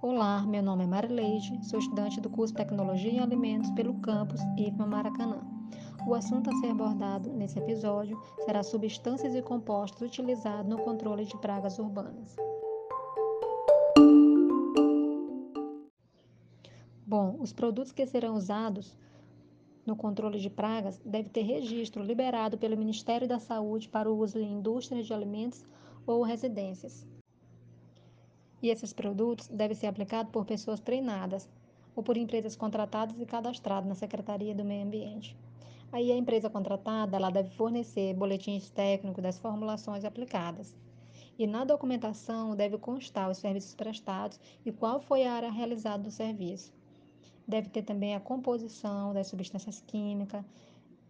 Olá, meu nome é Marileide, sou estudante do curso Tecnologia em Alimentos pelo campus IFMA Maracanã. O assunto a ser abordado nesse episódio será substâncias e compostos utilizados no controle de pragas urbanas. Bom, os produtos que serão usados no controle de pragas devem ter registro liberado pelo Ministério da Saúde para o uso em indústrias de alimentos ou residências. E esses produtos devem ser aplicados por pessoas treinadas ou por empresas contratadas e cadastradas na Secretaria do Meio Ambiente. Aí a empresa contratada ela deve fornecer boletins técnicos das formulações aplicadas. E na documentação deve constar os serviços prestados e qual foi a área realizada do serviço. Deve ter também a composição das substâncias químicas,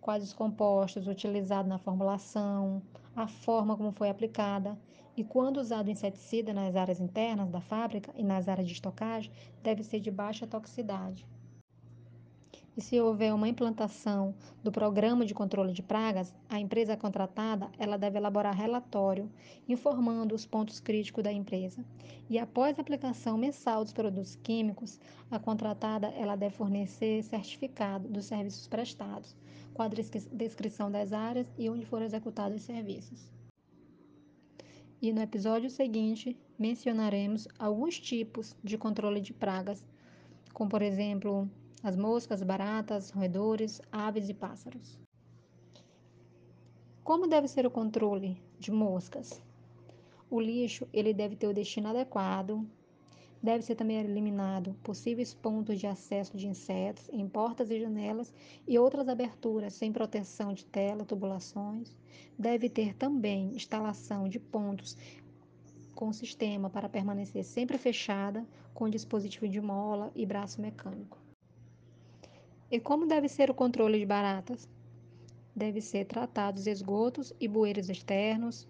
quais os compostos utilizados na formulação, a forma como foi aplicada e quando usado inseticida nas áreas internas da fábrica e nas áreas de estocagem, deve ser de baixa toxicidade. E se houver uma implantação do programa de controle de pragas, a empresa contratada ela deve elaborar relatório informando os pontos críticos da empresa. E após a aplicação mensal dos produtos químicos, a contratada ela deve fornecer certificado dos serviços prestados, com a descrição das áreas e onde foram executados os serviços. E no episódio seguinte mencionaremos alguns tipos de controle de pragas, como por exemplo as moscas, baratas, roedores, aves e pássaros. Como deve ser o controle de moscas? O lixo ele deve ter o destino adequado, deve ser também eliminado possíveis pontos de acesso de insetos em portas e janelas e outras aberturas sem proteção de tela, tubulações. Deve ter também instalação de pontos com sistema para permanecer sempre fechada, com dispositivo de mola e braço mecânico. E como deve ser o controle de baratas? Deve ser tratados esgotos e bueiros externos,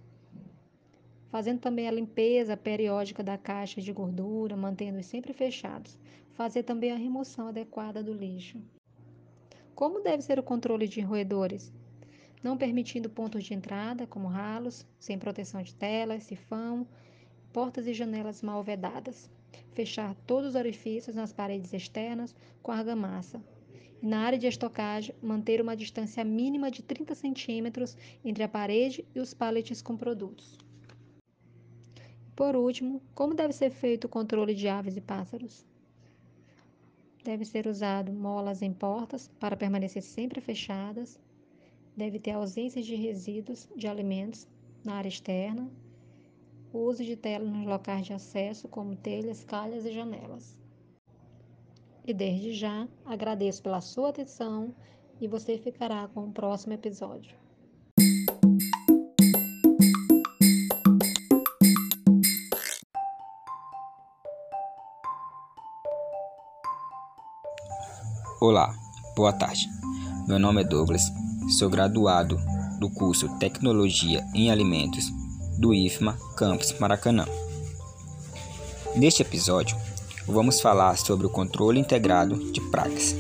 fazendo também a limpeza periódica da caixa de gordura, mantendo-os sempre fechados. Fazer também a remoção adequada do lixo. Como deve ser o controle de roedores? Não permitindo pontos de entrada, como ralos, sem proteção de telas, sifão, portas e janelas mal vedadas. Fechar todos os orifícios nas paredes externas com argamassa, e na área de estocagem, manter uma distância mínima de 30 centímetros entre a parede e os pallets com produtos. Por último, como deve ser feito o controle de aves e pássaros? Deve ser usado molas em portas para permanecer sempre fechadas. Deve ter ausência de resíduos de alimentos na área externa. O uso de telas nos locais de acesso, como telhas, calhas e janelas. E desde já agradeço pela sua atenção e você ficará com o próximo episódio. Olá, boa tarde. Meu nome é Douglas, sou graduado do curso Tecnologia em Alimentos do IFMA Campus Maracanã. Neste episódio, vamos falar sobre o controle integrado de pragas,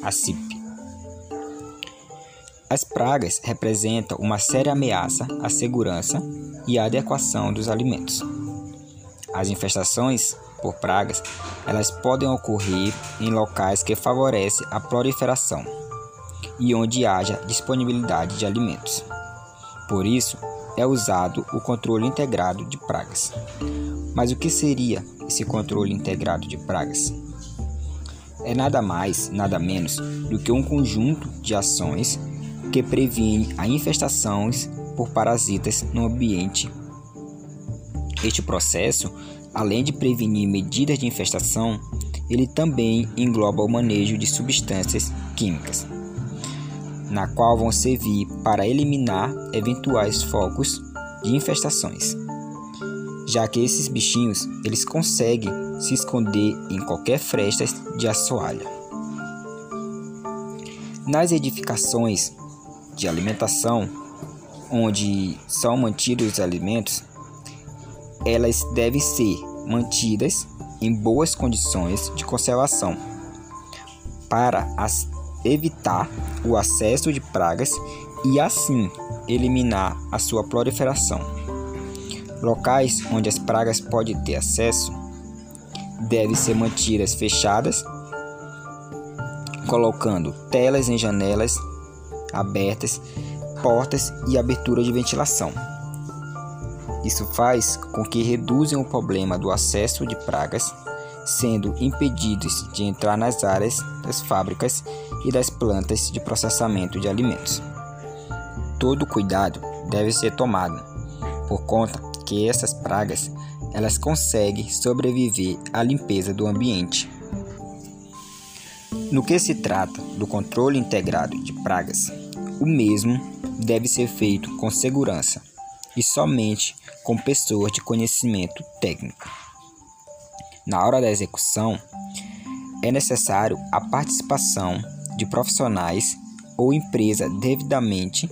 a CIP. As pragas representam uma séria ameaça à segurança e à adequação dos alimentos. As infestações por pragas, elas podem ocorrer em locais que favorecem a proliferação e onde haja disponibilidade de alimentos. Por isso, é usado o controle integrado de pragas. Mas o que seria esse controle integrado de pragas? É nada mais, nada menos do que um conjunto de ações que previne a infestações por parasitas no ambiente. Este processo, além de prevenir medidas de infestação, ele também engloba o manejo de substâncias químicas, na qual vão servir para eliminar eventuais focos de infestações já que esses bichinhos eles conseguem se esconder em qualquer fresta de assoalho. Nas edificações de alimentação, onde são mantidos os alimentos, elas devem ser mantidas em boas condições de conservação para evitar o acesso de pragas e assim eliminar a sua proliferação. Locais onde as pragas podem ter acesso devem ser mantidas fechadas, colocando telas em janelas abertas, portas e abertura de ventilação. Isso faz com que reduzam o problema do acesso de pragas, sendo impedidos de entrar nas áreas das fábricas e das plantas de processamento de alimentos. Todo cuidado deve ser tomado, por conta que essas pragas elas conseguem sobreviver à limpeza do ambiente. No que se trata do controle integrado de pragas, o mesmo deve ser feito com segurança e somente com pessoas de conhecimento técnico. Na hora da execução, é necessário a participação de profissionais ou empresa devidamente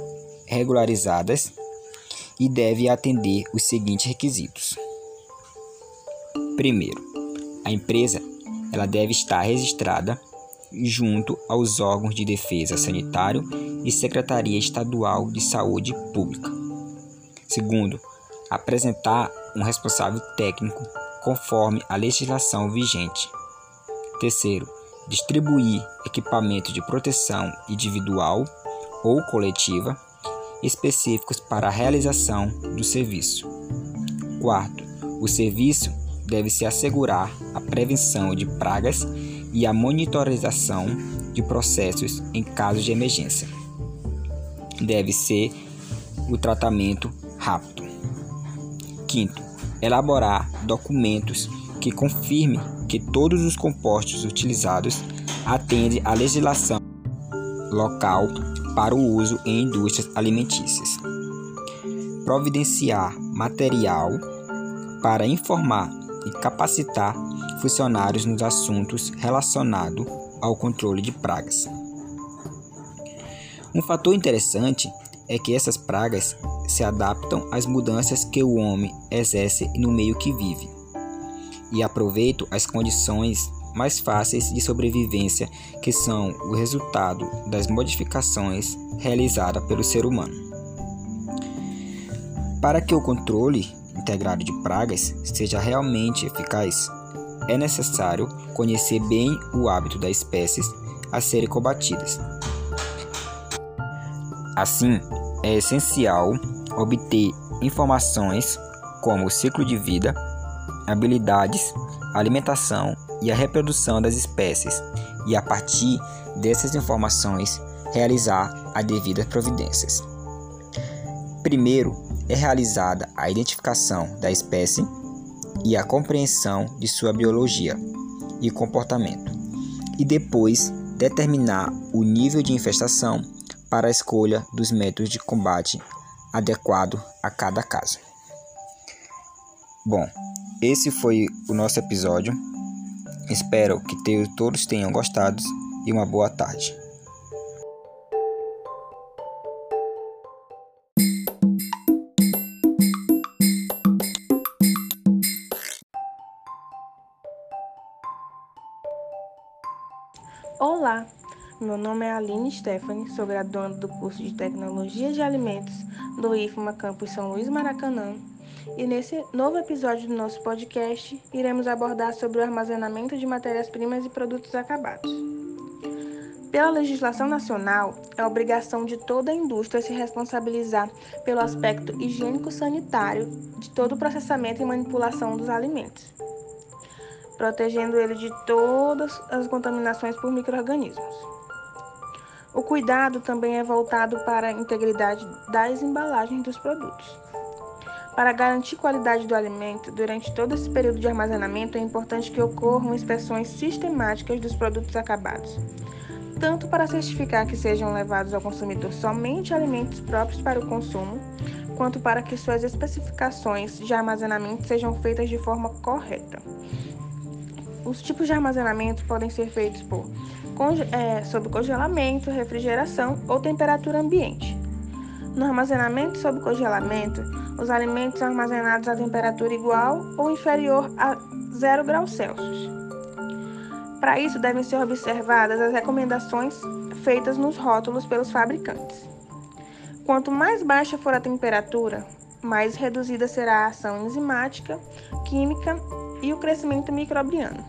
regularizadas e deve atender os seguintes requisitos. Primeiro, a empresa ela deve estar registrada junto aos órgãos de defesa sanitário e Secretaria Estadual de Saúde Pública. Segundo, apresentar um responsável técnico conforme a legislação vigente. Terceiro, distribuir equipamento de proteção individual ou coletiva específicos para a realização do serviço. Quarto, o serviço deve se assegurar a prevenção de pragas e a monitorização de processos em caso de emergência. Deve ser o tratamento rápido. Quinto, elaborar documentos que confirmem que todos os compostos utilizados atendem à legislação local para o uso em indústrias alimentícias. Providenciar material para informar e capacitar funcionários nos assuntos relacionados ao controle de pragas. Um fator interessante é que essas pragas se adaptam às mudanças que o homem exerce no meio que vive e aproveitam as condições mais fáceis de sobrevivência que são o resultado das modificações realizadas pelo ser humano. Para que o controle integrado de pragas seja realmente eficaz, é necessário conhecer bem o hábito das espécies a serem combatidas. Assim, é essencial obter informações como o ciclo de vida, habilidades, alimentação e a reprodução das espécies, e a partir dessas informações realizar as devidas providências. Primeiro é realizada a identificação da espécie e a compreensão de sua biologia e comportamento, e depois determinar o nível de infestação para a escolha dos métodos de combate adequado a cada caso. Bom, esse foi o nosso episódio. Espero que todos tenham gostado e uma boa tarde. Olá, meu nome é Aline Stephanie, sou graduanda do curso de Tecnologia de Alimentos do IFMA Campus São Luís Maracanã. E nesse novo episódio do nosso podcast, iremos abordar sobre o armazenamento de matérias-primas e produtos acabados. Pela legislação nacional, é obrigação de toda a indústria se responsabilizar pelo aspecto higiênico-sanitário de todo o processamento e manipulação dos alimentos protegendo ele de todas as contaminações por microrganismos. O cuidado também é voltado para a integridade das embalagens dos produtos. Para garantir qualidade do alimento, durante todo esse período de armazenamento é importante que ocorram inspeções sistemáticas dos produtos acabados, tanto para certificar que sejam levados ao consumidor somente alimentos próprios para o consumo, quanto para que suas especificações de armazenamento sejam feitas de forma correta. Os tipos de armazenamento podem ser feitos por é, sob congelamento, refrigeração ou temperatura ambiente. No armazenamento sob congelamento, os alimentos são armazenados a temperatura igual ou inferior a 0 graus Celsius. Para isso, devem ser observadas as recomendações feitas nos rótulos pelos fabricantes. Quanto mais baixa for a temperatura, mais reduzida será a ação enzimática, química e o crescimento microbiano.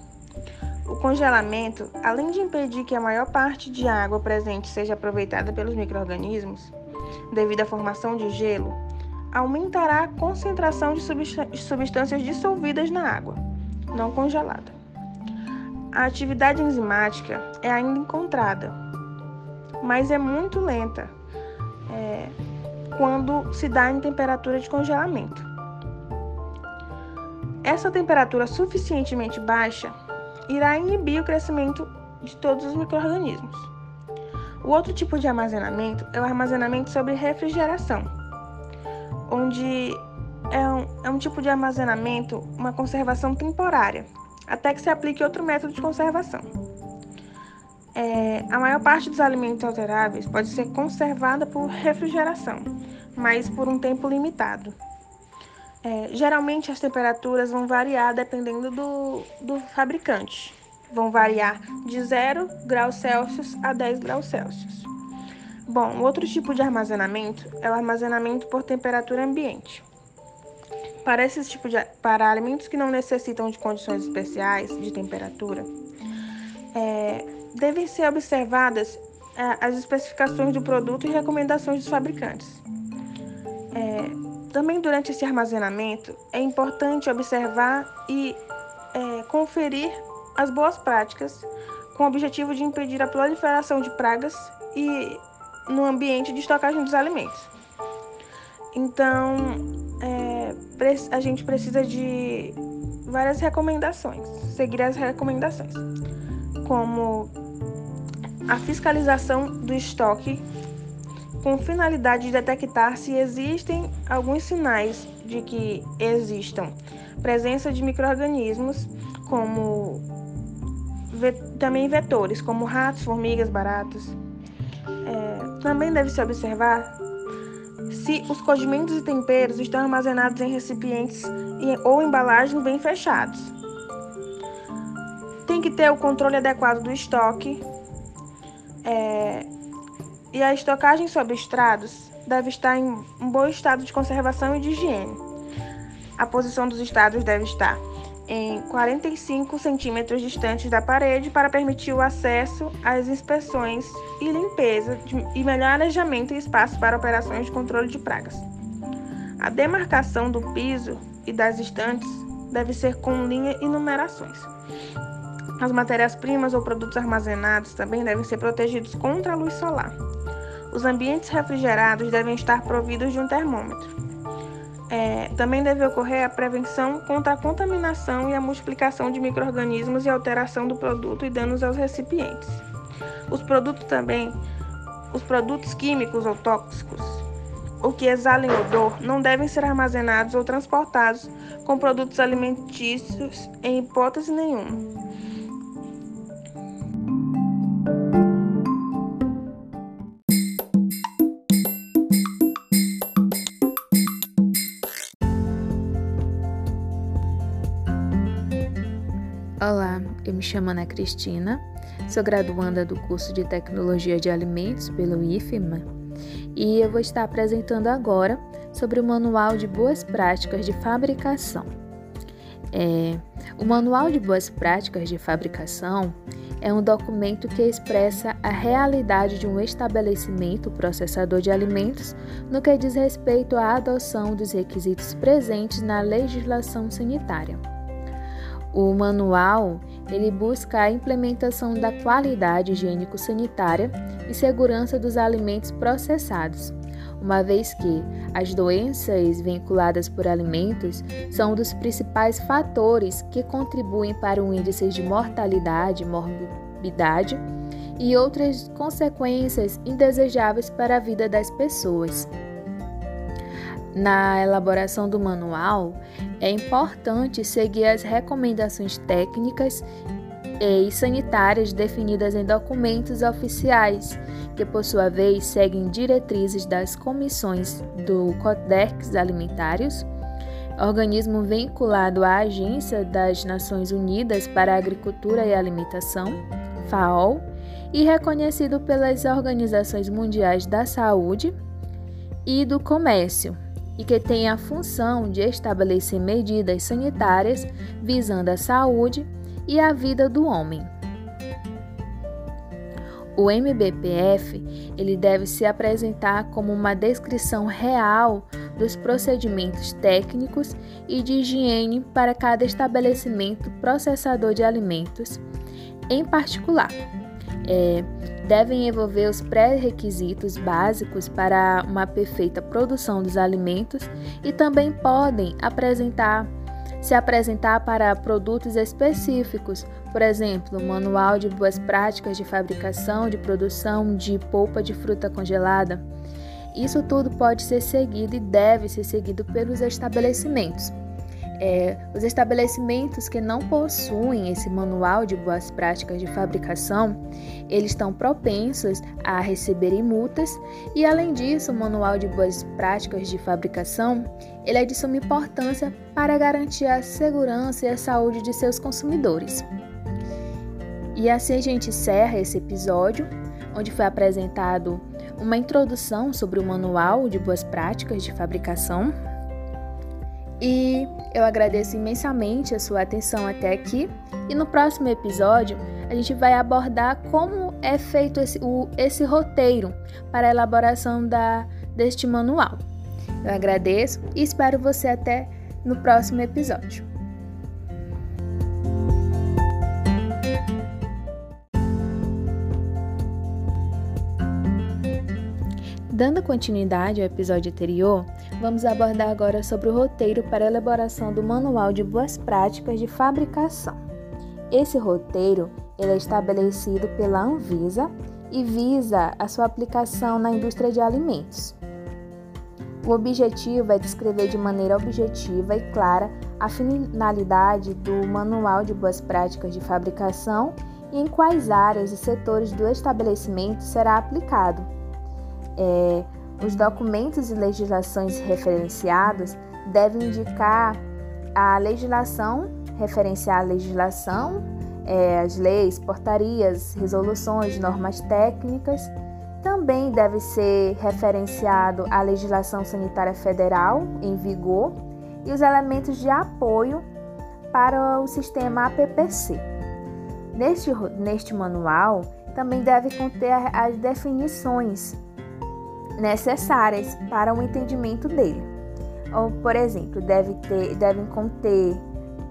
O congelamento, além de impedir que a maior parte de água presente seja aproveitada pelos microrganismos, devido à formação de gelo, aumentará a concentração de substâncias dissolvidas na água, não congelada. A atividade enzimática é ainda encontrada, mas é muito lenta é, quando se dá em temperatura de congelamento. Essa temperatura suficientemente baixa irá inibir o crescimento de todos os microrganismos. O outro tipo de armazenamento é o armazenamento sobre refrigeração, onde é um, é um tipo de armazenamento, uma conservação temporária, até que se aplique outro método de conservação. É, a maior parte dos alimentos alteráveis pode ser conservada por refrigeração, mas por um tempo limitado. É, geralmente as temperaturas vão variar dependendo do, do fabricante. Vão variar de 0 graus Celsius a 10 graus Celsius. Bom, outro tipo de armazenamento é o armazenamento por temperatura ambiente. Para esses tipos de para alimentos que não necessitam de condições especiais de temperatura, é, devem ser observadas é, as especificações do produto e recomendações dos fabricantes. É, também durante esse armazenamento é importante observar e é, conferir as boas práticas com o objetivo de impedir a proliferação de pragas e no ambiente de estocagem dos alimentos. Então, é, a gente precisa de várias recomendações, seguir as recomendações, como a fiscalização do estoque com finalidade de detectar se existem alguns sinais de que existam presença de microrganismos como também vetores, como ratos, formigas, baratas. É, também deve se observar se os condimentos e temperos estão armazenados em recipientes ou embalagens bem fechados. Tem que ter o controle adequado do estoque. É, e a estocagem sobre estrados deve estar em um bom estado de conservação e de higiene. A posição dos estados deve estar em 45 centímetros distantes da parede para permitir o acesso às inspeções e limpeza de, e melhor arejamento e espaço para operações de controle de pragas. A demarcação do piso e das estantes deve ser com linha e numerações. As matérias-primas ou produtos armazenados também devem ser protegidos contra a luz solar. Os ambientes refrigerados devem estar providos de um termômetro. É, também deve ocorrer a prevenção contra a contaminação e a multiplicação de microrganismos e alteração do produto e danos aos recipientes. Os produtos também, os produtos químicos ou tóxicos, o que exalem odor, não devem ser armazenados ou transportados com produtos alimentícios em hipótese nenhuma. Me chamo Ana Cristina, sou graduanda do curso de Tecnologia de Alimentos pelo IFMA e eu vou estar apresentando agora sobre o Manual de Boas Práticas de Fabricação. É, o Manual de Boas Práticas de Fabricação é um documento que expressa a realidade de um estabelecimento processador de alimentos no que diz respeito à adoção dos requisitos presentes na legislação sanitária. O manual ele busca a implementação da qualidade higiênico-sanitária e segurança dos alimentos processados, uma vez que as doenças vinculadas por alimentos são um dos principais fatores que contribuem para o índice de mortalidade, morbidade e outras consequências indesejáveis para a vida das pessoas. Na elaboração do manual, é importante seguir as recomendações técnicas e sanitárias definidas em documentos oficiais, que por sua vez seguem diretrizes das comissões do Codex Alimentários, organismo vinculado à Agência das Nações Unidas para a Agricultura e Alimentação, FAO, e reconhecido pelas Organizações Mundiais da Saúde e do Comércio, e que tem a função de estabelecer medidas sanitárias visando a saúde e a vida do homem. O MBPF ele deve se apresentar como uma descrição real dos procedimentos técnicos e de higiene para cada estabelecimento processador de alimentos, em particular. É, devem envolver os pré-requisitos básicos para uma perfeita produção dos alimentos e também podem apresentar se apresentar para produtos específicos, por exemplo, manual de boas práticas de fabricação, de produção de polpa de fruta congelada. Isso tudo pode ser seguido e deve ser seguido pelos estabelecimentos. É, os estabelecimentos que não possuem esse manual de boas práticas de fabricação, eles estão propensos a receberem multas e, além disso, o manual de boas práticas de fabricação ele é de suma importância para garantir a segurança e a saúde de seus consumidores. E assim a gente encerra esse episódio, onde foi apresentado uma introdução sobre o manual de boas práticas de fabricação e eu agradeço imensamente a sua atenção até aqui. E no próximo episódio, a gente vai abordar como é feito esse, o, esse roteiro para a elaboração da, deste manual. Eu agradeço e espero você até no próximo episódio. Dando continuidade ao episódio anterior, vamos abordar agora sobre o roteiro para elaboração do Manual de Boas Práticas de Fabricação. Esse roteiro é estabelecido pela Anvisa e visa a sua aplicação na indústria de alimentos. O objetivo é descrever de maneira objetiva e clara a finalidade do Manual de Boas Práticas de Fabricação e em quais áreas e setores do estabelecimento será aplicado é, os documentos e legislações referenciados devem indicar a legislação, referenciar a legislação, é, as leis, portarias, resoluções, normas técnicas. Também deve ser referenciado a legislação sanitária federal em vigor e os elementos de apoio para o sistema APPC. Neste, neste manual, também deve conter as definições necessárias para o entendimento dele. Ou, por exemplo, deve ter, devem conter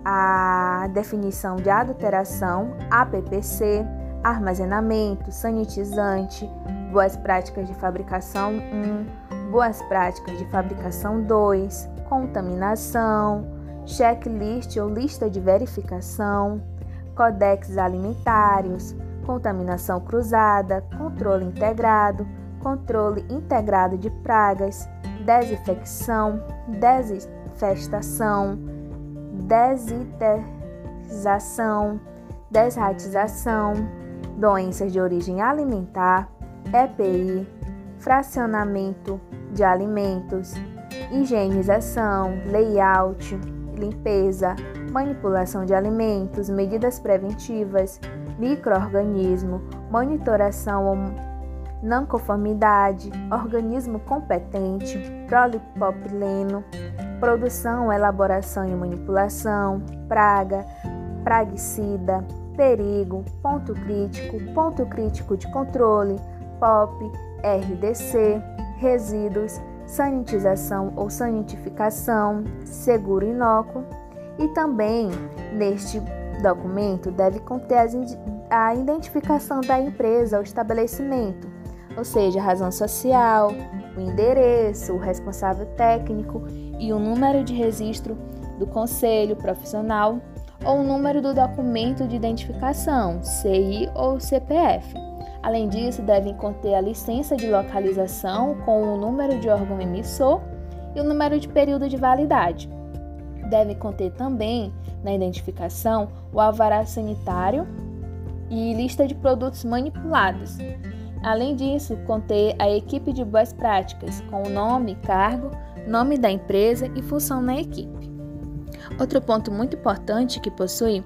a definição de adulteração, APPC, armazenamento, sanitizante, boas práticas de fabricação 1, boas práticas de fabricação 2, contaminação, checklist ou lista de verificação, codex alimentares, contaminação cruzada, controle integrado, controle integrado de pragas, desinfecção, desinfestação, desinterização, desratização, doenças de origem alimentar, EPI, fracionamento de alimentos, higienização, layout, limpeza, manipulação de alimentos, medidas preventivas, microorganismo, monitoração não conformidade, organismo competente, polipropileno, produção, elaboração e manipulação, praga, praguicida, perigo, ponto crítico, ponto crítico de controle, POP, RDC, resíduos, sanitização ou sanitificação, seguro inócuo. E também neste documento deve conter a identificação da empresa ou estabelecimento, ou seja, a razão social, o endereço, o responsável técnico e o número de registro do conselho profissional ou o número do documento de identificação, CI ou CPF. Além disso, devem conter a licença de localização com o número de órgão emissor e o número de período de validade. Deve conter também, na identificação, o alvará sanitário e lista de produtos manipulados, Além disso, conter a equipe de boas práticas, com o nome, cargo, nome da empresa e função na equipe. Outro ponto muito importante que possui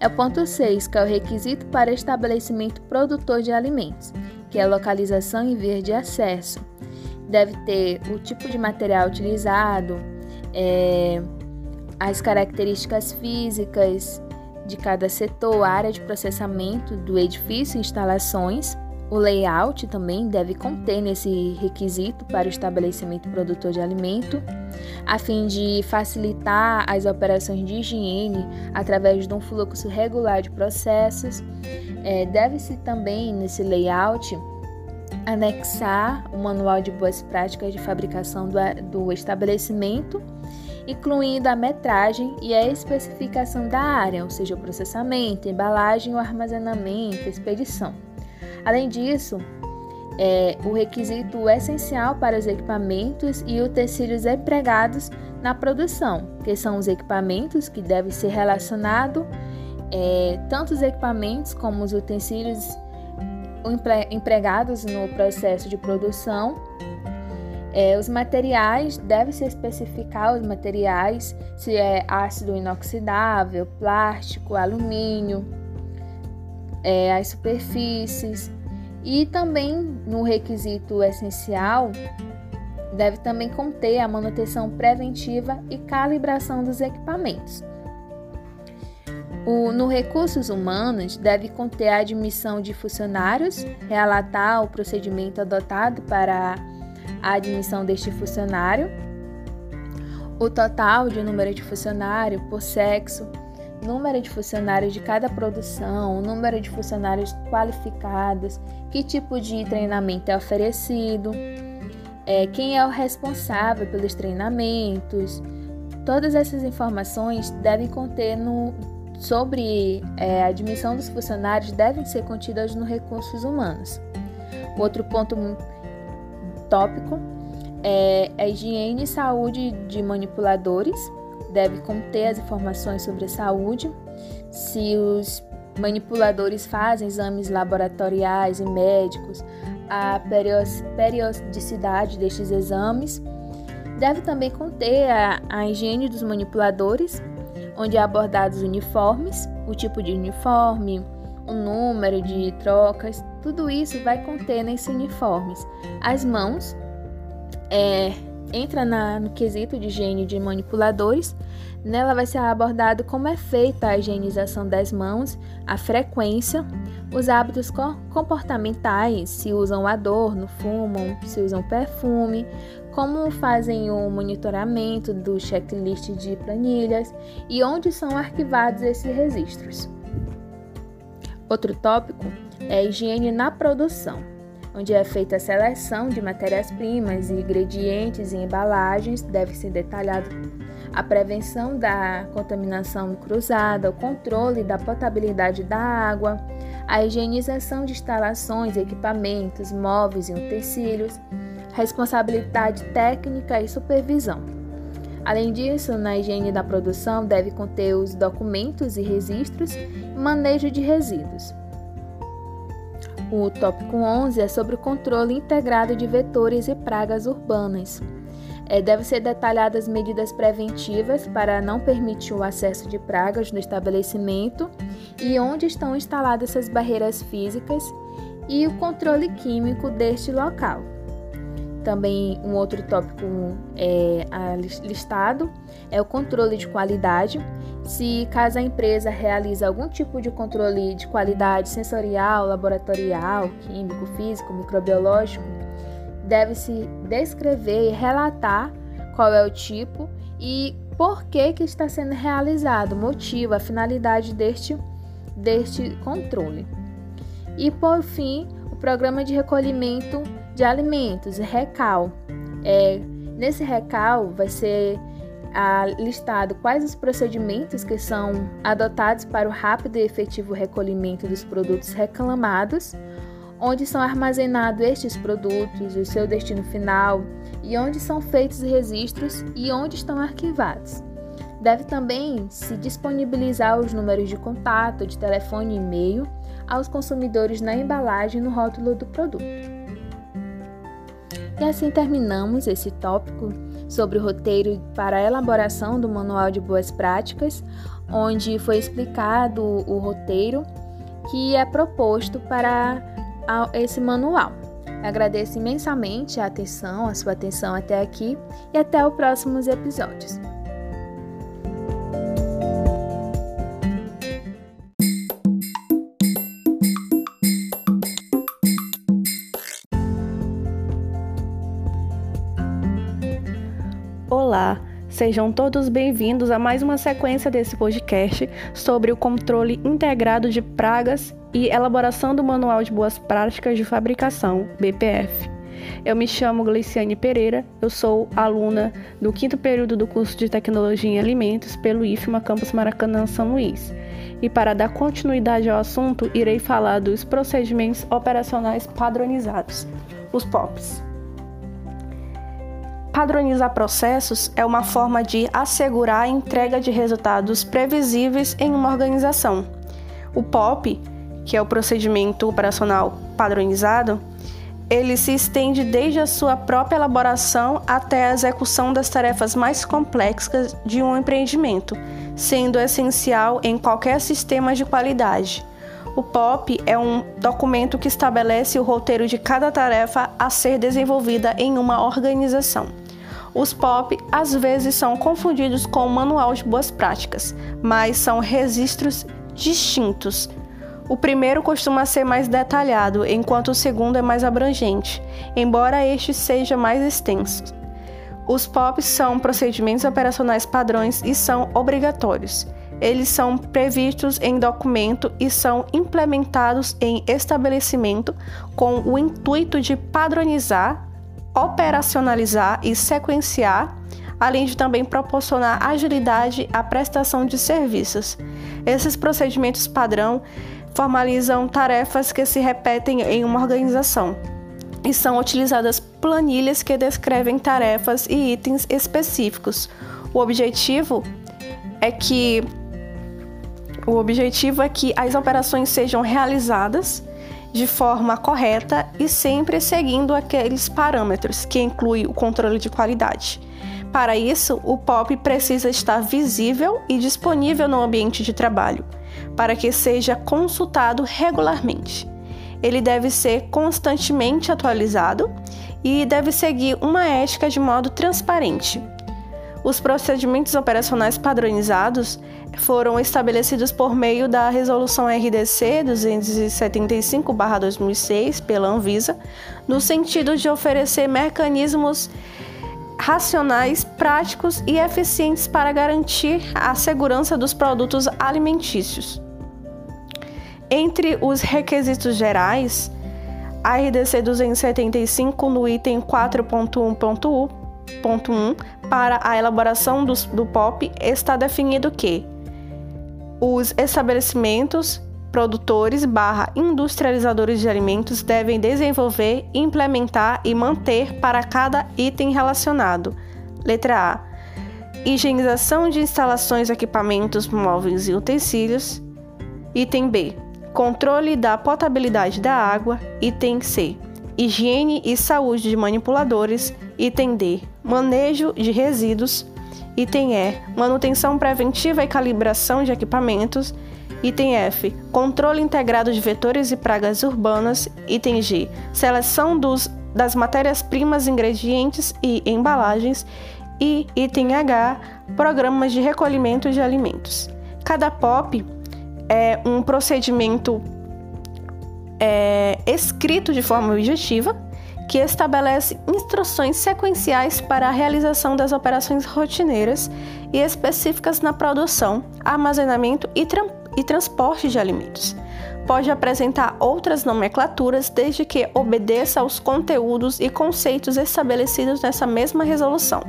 é o ponto 6, que é o requisito para estabelecimento produtor de alimentos, que é a localização e via de acesso. deve ter o tipo de material utilizado, é, as características físicas de cada setor, área de processamento do edifício e instalações. O layout também deve conter nesse requisito para o estabelecimento produtor de alimento, a fim de facilitar as operações de higiene através de um fluxo regular de processos. É, Deve-se também, nesse layout, anexar o manual de boas práticas de fabricação do, do estabelecimento, incluindo a metragem e a especificação da área, ou seja, o processamento, embalagem, o armazenamento, expedição. Além disso, é, o requisito essencial para os equipamentos e utensílios empregados na produção, que são os equipamentos que devem ser relacionados, é, tanto os equipamentos como os utensílios empregados no processo de produção. É, os materiais, deve-se especificar os materiais, se é ácido inoxidável, plástico, alumínio, é, as superfícies. E também no requisito essencial, deve também conter a manutenção preventiva e calibração dos equipamentos. O, no recursos humanos, deve conter a admissão de funcionários, relatar o procedimento adotado para a admissão deste funcionário, o total de número de funcionário por sexo, número de funcionários de cada produção, número de funcionários qualificados, que tipo de treinamento é oferecido, é, quem é o responsável pelos treinamentos. Todas essas informações devem conter no, sobre é, a admissão dos funcionários devem ser contidas nos recursos humanos. Outro ponto tópico é a higiene e saúde de manipuladores. Deve conter as informações sobre a saúde, se os manipuladores fazem exames laboratoriais e médicos, a periodicidade destes exames. Deve também conter a, a higiene dos manipuladores, onde é abordados uniformes, o tipo de uniforme, o número de trocas, tudo isso vai conter nesses uniformes. As mãos é, entra na, no quesito de higiene de manipuladores. Nela vai ser abordado como é feita a higienização das mãos, a frequência, os hábitos comportamentais, se usam adorno, fumam, se usam perfume, como fazem o monitoramento do checklist de planilhas e onde são arquivados esses registros. Outro tópico é a higiene na produção, onde é feita a seleção de matérias-primas e ingredientes e embalagens, deve ser detalhado a prevenção da contaminação cruzada, o controle da potabilidade da água, a higienização de instalações, equipamentos, móveis e utensílios, responsabilidade técnica e supervisão. Além disso, na higiene da produção deve conter os documentos e registros manejo de resíduos. O tópico 11 é sobre o controle integrado de vetores e pragas urbanas. É, deve ser detalhadas medidas preventivas para não permitir o acesso de pragas no estabelecimento e onde estão instaladas essas barreiras físicas e o controle químico deste local. Também um outro tópico é, listado é o controle de qualidade. Se caso a empresa realiza algum tipo de controle de qualidade sensorial, laboratorial, químico, físico, microbiológico, deve-se descrever e relatar qual é o tipo e por que, que está sendo realizado, o motivo, a finalidade deste, deste controle. E por fim, o programa de recolhimento de alimentos, recal. É, nesse recal vai ser ah, listado quais os procedimentos que são adotados para o rápido e efetivo recolhimento dos produtos reclamados, onde são armazenados estes produtos, o seu destino final e onde são feitos registros e onde estão arquivados. Deve também se disponibilizar os números de contato, de telefone e e-mail aos consumidores na embalagem no rótulo do produto. E assim terminamos esse tópico sobre o roteiro para a elaboração do Manual de Boas Práticas, onde foi explicado o roteiro que é proposto para esse manual. agradeço imensamente a atenção, a sua atenção até aqui e até os próximos episódios. Sejam todos bem-vindos a mais uma sequência desse podcast sobre o controle integrado de pragas e elaboração do Manual de Boas Práticas de Fabricação, BPF. Eu me chamo Gleiciane Pereira, eu sou aluna do quinto período do curso de Tecnologia em Alimentos pelo IFMA Campus Maracanã São Luís. E para dar continuidade ao assunto, irei falar dos procedimentos operacionais padronizados, os POPs. Padronizar processos é uma forma de assegurar a entrega de resultados previsíveis em uma organização. O POP que é o procedimento operacional padronizado, ele se estende desde a sua própria elaboração até a execução das tarefas mais complexas de um empreendimento, sendo essencial em qualquer sistema de qualidade. O POP é um documento que estabelece o roteiro de cada tarefa a ser desenvolvida em uma organização. Os POP às vezes são confundidos com o Manual de Boas Práticas, mas são registros distintos o primeiro costuma ser mais detalhado, enquanto o segundo é mais abrangente, embora este seja mais extenso. Os POPs são procedimentos operacionais padrões e são obrigatórios. Eles são previstos em documento e são implementados em estabelecimento com o intuito de padronizar, operacionalizar e sequenciar, além de também proporcionar agilidade à prestação de serviços. Esses procedimentos padrão formalizam tarefas que se repetem em uma organização e são utilizadas planilhas que descrevem tarefas e itens específicos. O objetivo é que o objetivo é que as operações sejam realizadas de forma correta e sempre seguindo aqueles parâmetros, que inclui o controle de qualidade. Para isso, o POP precisa estar visível e disponível no ambiente de trabalho para que seja consultado regularmente. Ele deve ser constantemente atualizado e deve seguir uma ética de modo transparente. Os procedimentos operacionais padronizados foram estabelecidos por meio da Resolução RDC 275/2006 pela Anvisa, no sentido de oferecer mecanismos racionais, práticos e eficientes para garantir a segurança dos produtos alimentícios. Entre os requisitos gerais, a RDC 275 no item 4.1.1 para a elaboração do, do POP está definido que os estabelecimentos produtores barra industrializadores de alimentos devem desenvolver, implementar e manter para cada item relacionado. Letra A. Higienização de instalações, equipamentos, móveis e utensílios. Item B. Controle da potabilidade da água. Item C. Higiene e saúde de manipuladores. Item D. Manejo de resíduos. Item E. Manutenção preventiva e calibração de equipamentos. Item F. Controle integrado de vetores e pragas urbanas. Item G. Seleção dos, das matérias-primas, ingredientes e embalagens. E item H. Programas de recolhimento de alimentos. Cada POP é um procedimento é, escrito de forma objetiva que estabelece instruções sequenciais para a realização das operações rotineiras e específicas na produção, armazenamento e transporte e transporte de alimentos. Pode apresentar outras nomenclaturas desde que obedeça aos conteúdos e conceitos estabelecidos nessa mesma resolução.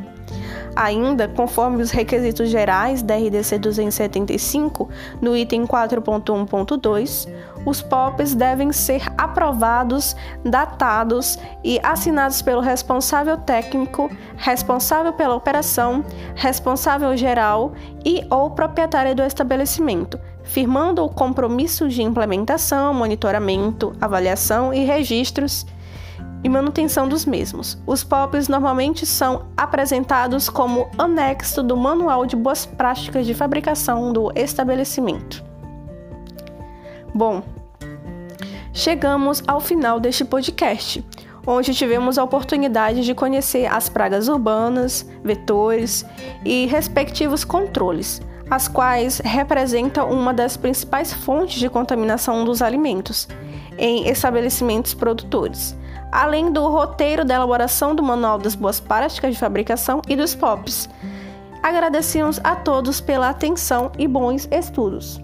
Ainda, conforme os requisitos gerais da RDC 275, no item 4.1.2, os POPs devem ser aprovados, datados e assinados pelo responsável técnico, responsável pela operação, responsável geral e ou proprietário do estabelecimento, firmando o compromisso de implementação, monitoramento, avaliação e registros e manutenção dos mesmos. Os POPs normalmente são apresentados como anexo do Manual de Boas Práticas de Fabricação do estabelecimento. Bom, chegamos ao final deste podcast. onde tivemos a oportunidade de conhecer as pragas urbanas, vetores e respectivos controles, as quais representam uma das principais fontes de contaminação dos alimentos em estabelecimentos produtores, além do roteiro da elaboração do Manual das Boas Práticas de Fabricação e dos POPs. Agradecemos a todos pela atenção e bons estudos.